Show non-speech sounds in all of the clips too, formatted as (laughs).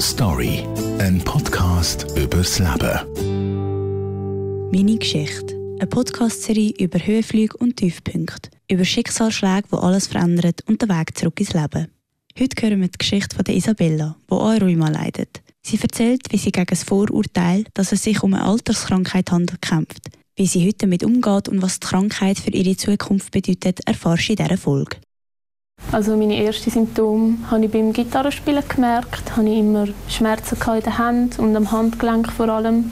Story, ein Podcast übers Leben. Meine Geschichte. Eine Podcast-Serie über Höhenflüge und Tiefpunkte. Über Schicksalsschläge, die alles verändert und den Weg zurück ins Leben. Heute hören wir die Geschichte von Isabella, die auch an Rheuma leidet. Sie erzählt, wie sie gegen das Vorurteil, dass es sich um eine Alterskrankheit handelt, kämpft. Wie sie heute damit umgeht und was die Krankheit für ihre Zukunft bedeutet, erfährst du in dieser Folge. Also meine ersten Symptome habe ich beim Gitarrespielen gemerkt. Habe ich immer Schmerzen in den Händen und am Handgelenk vor allem.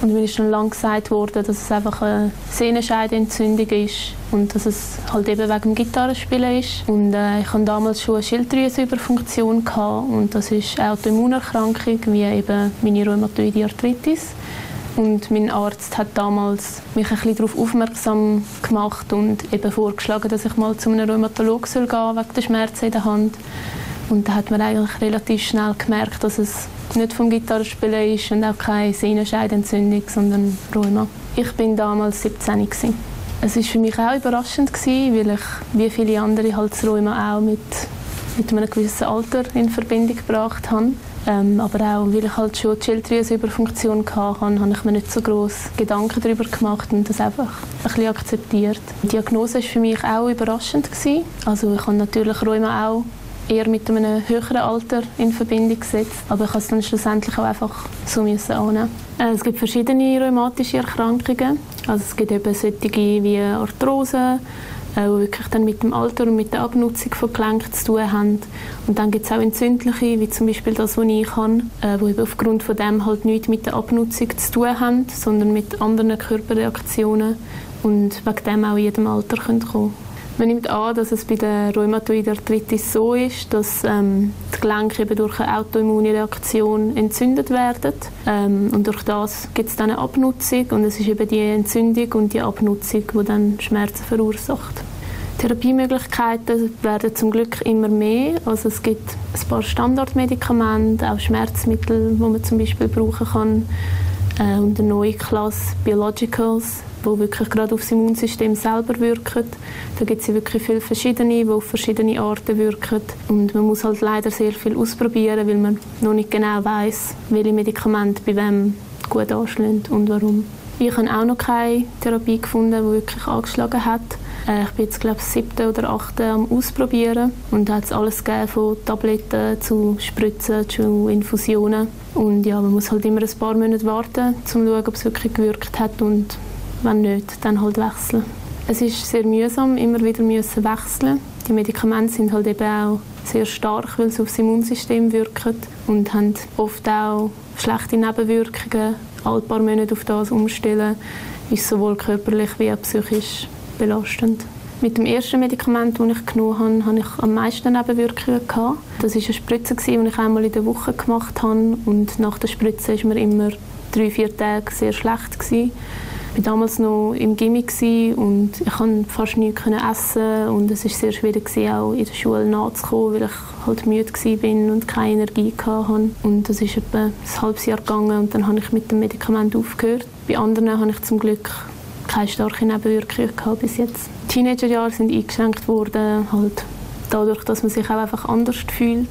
Und mir ist schon lange gesagt worden, dass es einfach eine Sehnenscheidenentzündung ist und dass es halt eben wegen dem Gitarrespielen ist. Und äh, ich hatte damals schon eine Schilddrüsenüberfunktion gehabt und das ist eine Autoimmunerkrankung wie eben meine Rheumatoide Arthritis. Und mein Arzt hat damals mich ein bisschen darauf aufmerksam gemacht und eben vorgeschlagen, dass ich mal zu einem Rheumatologen gehen soll, wegen der Schmerzen in der Hand. Und da hat man eigentlich relativ schnell gemerkt, dass es nicht vom Gitarrespielen ist und auch keine Sehnenscheidentzündung, sondern Rheuma. Ich bin damals 17 gewesen. Es war für mich auch überraschend gewesen, weil ich wie viele andere halt das Rheuma auch mit, mit einem gewissen Alter in Verbindung gebracht habe. Ähm, aber auch, weil ich halt schon die Schilddrüsenüberfunktion hatte, habe ich mir nicht so groß Gedanken darüber gemacht und das einfach ein bisschen akzeptiert. Die Diagnose war für mich auch überraschend. Gewesen. Also ich habe natürlich Rheuma auch eher mit einem höheren Alter in Verbindung gesetzt. Aber ich habe es dann schlussendlich auch einfach so müssen annehmen. Äh, es gibt verschiedene rheumatische Erkrankungen. Also es gibt eben solche wie Arthrose, die wirklich dann mit dem Alter und mit der Abnutzung von Gelenken zu tun haben. Und dann gibt es auch entzündliche, wie zum Beispiel das, was ich habe, äh, die aufgrund von dem halt nichts mit der Abnutzung zu tun haben, sondern mit anderen Körperreaktionen und wegen dem auch in jedem Alter kommen können. Man nimmt an, dass es bei der Rheumatoidarthritis so ist, dass ähm, die Gelenke eben durch eine autoimmune Reaktion entzündet werden. Ähm, und durch das gibt es dann eine Abnutzung und es ist eben die Entzündung und die Abnutzung, die dann Schmerzen verursacht. Therapiemöglichkeiten werden zum Glück immer mehr. Also es gibt ein paar Standardmedikamente, auch Schmerzmittel, die man zum Beispiel brauchen kann. Äh, und eine neue Klasse Biologicals, die wirklich gerade auf das Immunsystem selber wirken. Da gibt es wirklich viele verschiedene, die auf verschiedene Arten wirken. Und man muss halt leider sehr viel ausprobieren, weil man noch nicht genau weiß, welche Medikamente bei wem gut anschlagen und warum. Ich habe auch noch keine Therapie gefunden, die wirklich angeschlagen hat. Äh, ich bin jetzt glaube ich siebte oder achte am Ausprobieren und da hat es alles gegeben, von Tabletten zu Spritzen zu Infusionen. Und ja, man muss halt immer ein paar Monate warten, um zu schauen, ob es wirklich gewirkt hat und wenn nicht, dann halt wechseln. Es ist sehr mühsam, immer wieder müssen wechseln. Die Medikamente sind halt eben auch sehr stark, weil sie aufs Immunsystem wirken und haben oft auch schlechte Nebenwirkungen. Alle paar Monate auf das umstellen ist sowohl körperlich wie auch psychisch belastend. Mit dem ersten Medikament, das ich genommen habe, hatte ich am meisten Nebenwirkungen. Das war eine Spritze, die ich einmal in der Woche gemacht habe. Und nach der Spritze war mir immer drei, vier Tage sehr schlecht. Gewesen. Ich war damals noch im Gimmick und ich konnte fast nichts essen und es war sehr schwierig, auch in der Schule nachzukommen, weil ich halt müde war und keine Energie hatte. Und das ist etwa ein halbes Jahr gegangen und dann habe ich mit dem Medikament aufgehört. Bei anderen habe ich zum Glück keine starken Nebenwirkungen gehabt bis jetzt. Die Teenagerjahre sind eingeschränkt worden, halt dadurch, dass man sich auch einfach anders fühlt,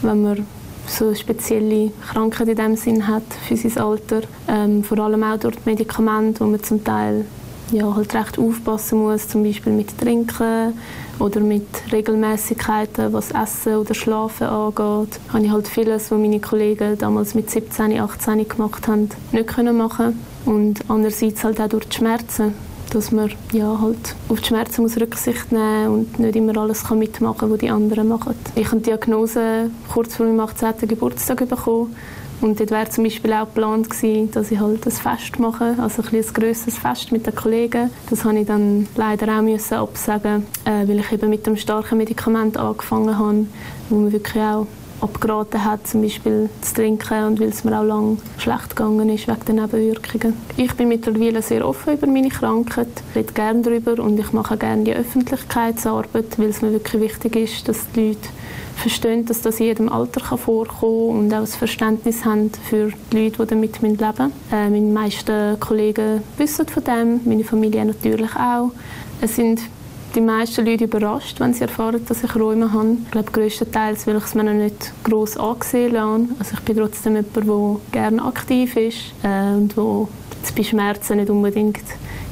wenn man so spezielle Krankheit in dem Sinn hat für sein Alter. Ähm, vor allem auch durch Medikamente, wo man zum Teil ja, halt recht aufpassen muss, zum Beispiel mit Trinken oder mit Regelmäßigkeiten, was Essen oder Schlafen angeht. Habe ich halt vieles, was meine Kollegen damals mit 17, 18 gemacht haben, nicht können machen und andererseits halt auch durch die Schmerzen dass man ja, halt auf die Schmerzen muss Rücksicht nehmen und nicht immer alles kann mitmachen kann, was die anderen machen. Ich habe die Diagnose kurz vor meinem 18. Geburtstag bekommen und dort wäre zum Beispiel auch geplant gewesen, dass ich halt ein Fest mache, also ein, ein grösseres Fest mit den Kollegen. Das habe ich dann leider auch müssen absagen, äh, weil ich eben mit dem starken Medikament angefangen habe, wo mir wirklich auch abgeraten hat, zum Beispiel zu trinken und weil es mir auch lange schlecht gegangen ist wegen der Nebenwirkungen. Ich bin mittlerweile sehr offen über meine Krankheit, rede gerne darüber und ich mache gerne die Öffentlichkeitsarbeit, weil es mir wirklich wichtig ist, dass die Leute verstehen, dass das in jedem Alter vorkommen kann und auch das Verständnis haben für die Leute, die damit leben müssen. Äh, meine meisten Kollegen wissen von dem, meine Familie natürlich auch. Es sind die meisten Leute überrascht, wenn sie erfahren, dass ich Rheuma habe. Ich glaube, größtenteils, weil ich es mir noch nicht gross angesehen habe. Also ich bin trotzdem jemand, der gerne aktiv ist äh, und der bei Schmerzen nicht unbedingt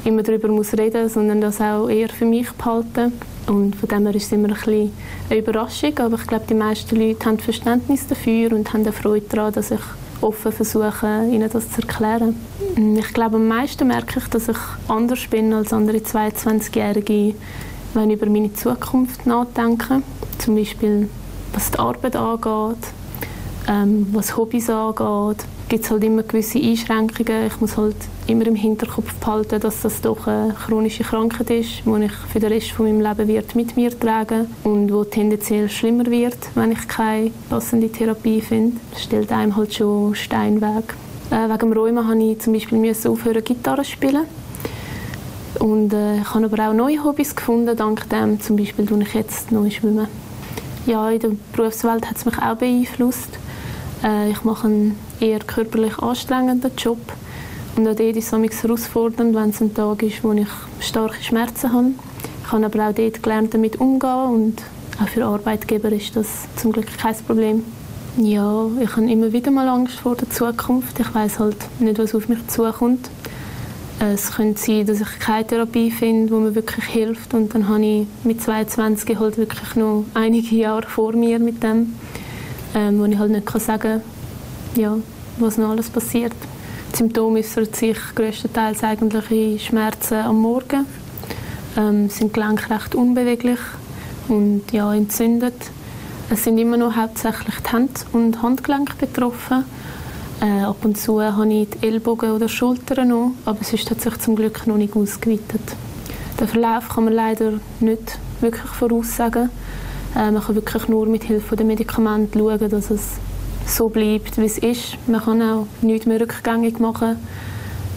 immer darüber muss reden sondern das auch eher für mich behalten. Und von dem her ist es immer ein bisschen eine Überraschung. Aber ich glaube, die meisten Leute haben Verständnis dafür und haben eine Freude daran, dass ich offen versuche, ihnen das zu erklären. Ich glaube, am meisten merke ich, dass ich anders bin als andere 22-Jährige, wenn ich über meine Zukunft nachdenke. Zum Beispiel, was die Arbeit angeht, ähm, was Hobbys angeht, gibt es halt immer gewisse Einschränkungen. Ich muss halt immer im Hinterkopf behalten, dass das doch eine chronische Krankheit ist, die ich für den Rest von meinem Leben wird mit mir tragen und wo tendenziell schlimmer wird, wenn ich keine passende Therapie finde. Das stellt einem halt schon Stein weg. Äh, wegen dem Rheuma musste ich zum Beispiel aufhören, Gitarre zu spielen. Und äh, ich habe aber auch neue Hobbys gefunden, dank dem zum Beispiel tue ich jetzt neu schwimmen. Ja, in der Berufswelt hat es mich auch beeinflusst. Äh, ich mache einen eher körperlich anstrengenden Job. Und auch dort ist es herausfordernd, wenn es ein Tag ist, wo ich starke Schmerzen habe. Ich habe aber auch dort gelernt, damit umzugehen und auch für Arbeitgeber ist das zum Glück kein Problem. Ja, ich habe immer wieder mal Angst vor der Zukunft. Ich weiß halt nicht, was auf mich zukommt. Es könnte sein, dass ich keine Therapie finde, die mir wirklich hilft. Und dann habe ich mit 22 halt wirklich noch einige Jahre vor mir mit dem ähm, wo ich halt nicht kann sagen ja, was noch alles passiert. Die Symptome äußern sich größtenteils eigentlich in Schmerzen am Morgen, ähm, sind Gelenke recht unbeweglich und ja, entzündet. Es sind immer noch hauptsächlich die Hände und Handgelenke betroffen. Äh, ab und zu habe ich die Ellbogen oder Schultern noch, aber es ist tatsächlich zum Glück noch nicht ausgeweitet. Den Verlauf kann man leider nicht wirklich voraussagen. Äh, man kann wirklich nur mit Hilfe der Medikamente schauen, dass es so bleibt, wie es ist. Man kann auch nichts mehr rückgängig machen.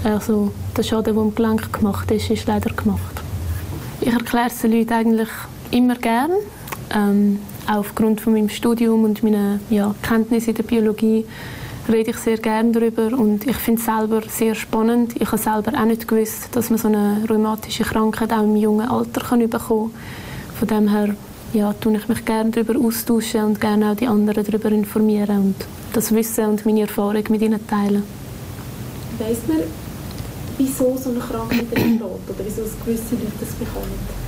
Also der Schaden, der im Gelenk gemacht ist, ist leider gemacht. Ich erkläre es den Leuten eigentlich immer gern. Ähm, auch aufgrund von meinem Studium und meiner ja, Kenntnis in der Biologie rede ich sehr gerne darüber und ich finde es selber sehr spannend. Ich habe selber auch nicht gewusst, dass man so eine rheumatische Krankheit auch im jungen Alter kann bekommen kann. Von dem her ja, tue ich mich gerne darüber austauschen und gerne auch die anderen darüber informieren und das Wissen und meine Erfahrung mit ihnen teilen. Weiss man, wieso so eine Krankheit entsteht oder wieso gewisse Leute das bekommen?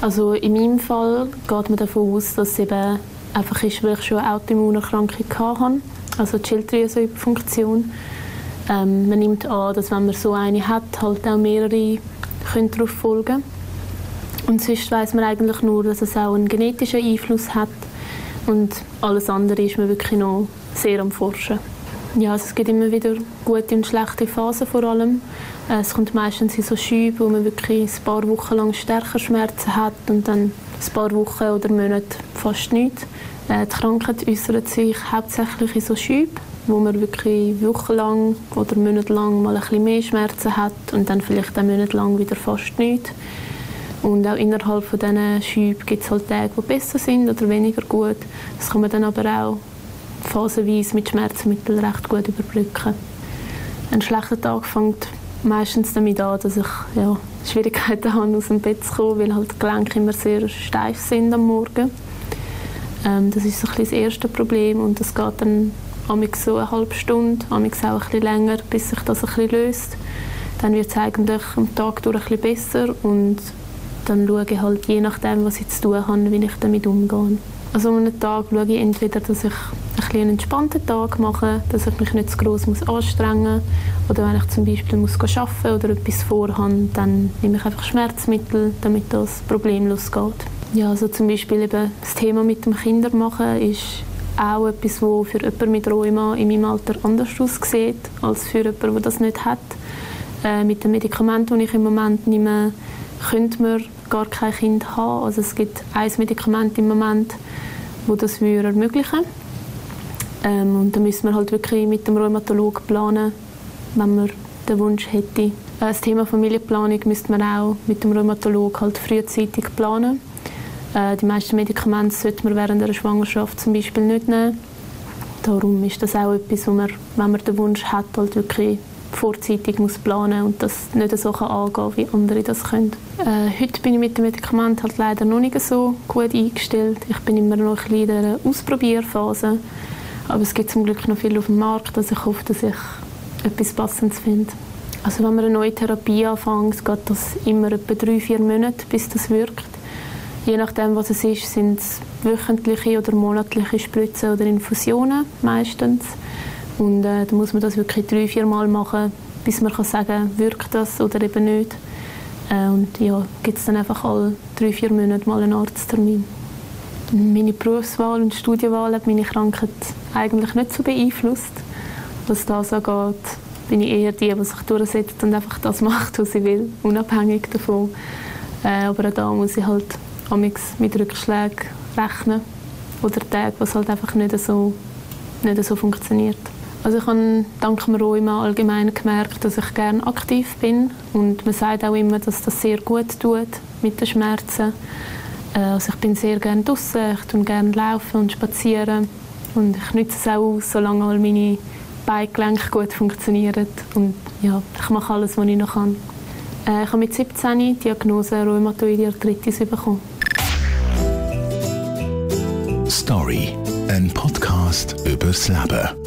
Also in meinem Fall geht man davon aus, dass es eben einfach ist, weil ich schon eine Autoimmunerkrankung hatte, also die Schilddrüsenüberfunktion. Ähm, man nimmt an, dass wenn man so eine hat, halt auch mehrere können darauf folgen. Und sonst weiß man eigentlich nur, dass es auch einen genetischen Einfluss hat. Und alles andere ist man wirklich noch sehr am Forschen. Ja, also es gibt immer wieder gute und schlechte Phasen vor allem. Äh, es kommt meistens in so Schübe, wo man wirklich ein paar Wochen lang stärker Schmerzen hat und dann ein paar Wochen oder Monate fast nichts. Äh, die Krankheit äußert sich hauptsächlich in so Schüben, wo man wirklich wochenlang oder monatelang mal ein bisschen mehr Schmerzen hat und dann vielleicht auch monatelang wieder fast nichts. Und auch innerhalb von diesen Schüben gibt es halt Tage, die besser sind oder weniger gut. Das kann man dann aber auch phasenweise mit Schmerzmitteln recht gut überbrücken. Ein schlechter Tag fängt meistens damit an, dass ich ja, Schwierigkeiten (laughs) habe, aus dem Bett zu kommen, weil halt die Gelenke immer sehr steif sind am Morgen. Ähm, das ist so das erste Problem und das geht dann amigs so eine halbe Stunde, amigs auch ein bisschen länger, bis sich das ein bisschen löst. Dann wird es eigentlich am Tag durch ein bisschen besser und dann schaue ich halt je nachdem, was ich zu tun habe, wie ich damit umgehe. Also an einem Tag schaue ich entweder, dass ich ein einen entspannten Tag mache, dass ich mich nicht zu gross muss anstrengen muss. Oder wenn ich zum Beispiel muss arbeiten oder etwas vorhabe, dann nehme ich einfach Schmerzmittel, damit das problemlos geht. Ja, also zum Beispiel eben das Thema mit dem Kindermachen ist auch etwas, das für jemanden mit Rheuma in meinem Alter anders aussieht, als für jemanden, der das nicht hat. Äh, mit den Medikamenten, die ich im Moment nehme, könnte man gar kein Kind haben. Also es gibt ein Medikament im Moment, wo das würde ermöglichen ähm, Und dann müssen wir halt wirklich mit dem Rheumatologen planen, wenn man den Wunsch hätte. Äh, das Thema Familienplanung müsste man auch mit dem Rheumatologen halt frühzeitig planen. Äh, die meisten Medikamente sollte man während der Schwangerschaft zum Beispiel nicht nehmen. Darum ist das auch etwas, wo man, wenn man den Wunsch hat, halt wirklich vorzeitig muss planen und das nicht so kann angehen wie andere das können. Äh, heute bin ich mit dem Medikament halt leider noch nicht so gut eingestellt. Ich bin immer noch ein bisschen in der Ausprobierphase, aber es gibt zum Glück noch viel auf dem Markt, also ich hoffe, dass ich etwas Passendes finde. Also wenn man eine neue Therapie anfängt, geht das immer etwa drei, vier Monate, bis das wirkt. Je nachdem, was es ist, sind es wöchentliche oder monatliche Spritzen oder Infusionen meistens. Und äh, da muss man das wirklich drei, vier Mal machen, bis man kann sagen wirkt das oder eben nicht. Äh, und ja, gibt es dann einfach alle drei, vier Monate mal einen Arzttermin. Meine Berufswahl und Studienwahl hat meine Krankheit eigentlich nicht so beeinflusst. Was das angeht, bin ich eher die, die sich durchsetzt und einfach das macht, was sie will, unabhängig davon. Äh, aber da muss ich halt mit Rückschlägen rechnen oder Tagen, was halt einfach nicht so, nicht so funktioniert. Also ich habe dank dem Rheuma allgemein gemerkt, dass ich gerne aktiv bin und man sagt auch immer, dass das sehr gut tut mit den Schmerzen. Äh, also ich bin sehr gerne draußen, ich tue gerne laufen und spazieren und ich nütze es auch aus, solange all meine Beingelenke gut funktionieren und ja, ich mache alles, was ich noch kann. Äh, ich habe mit 17 die Diagnose Rheumatoide Arthritis bekommen. Story, ein Podcast übers Leben.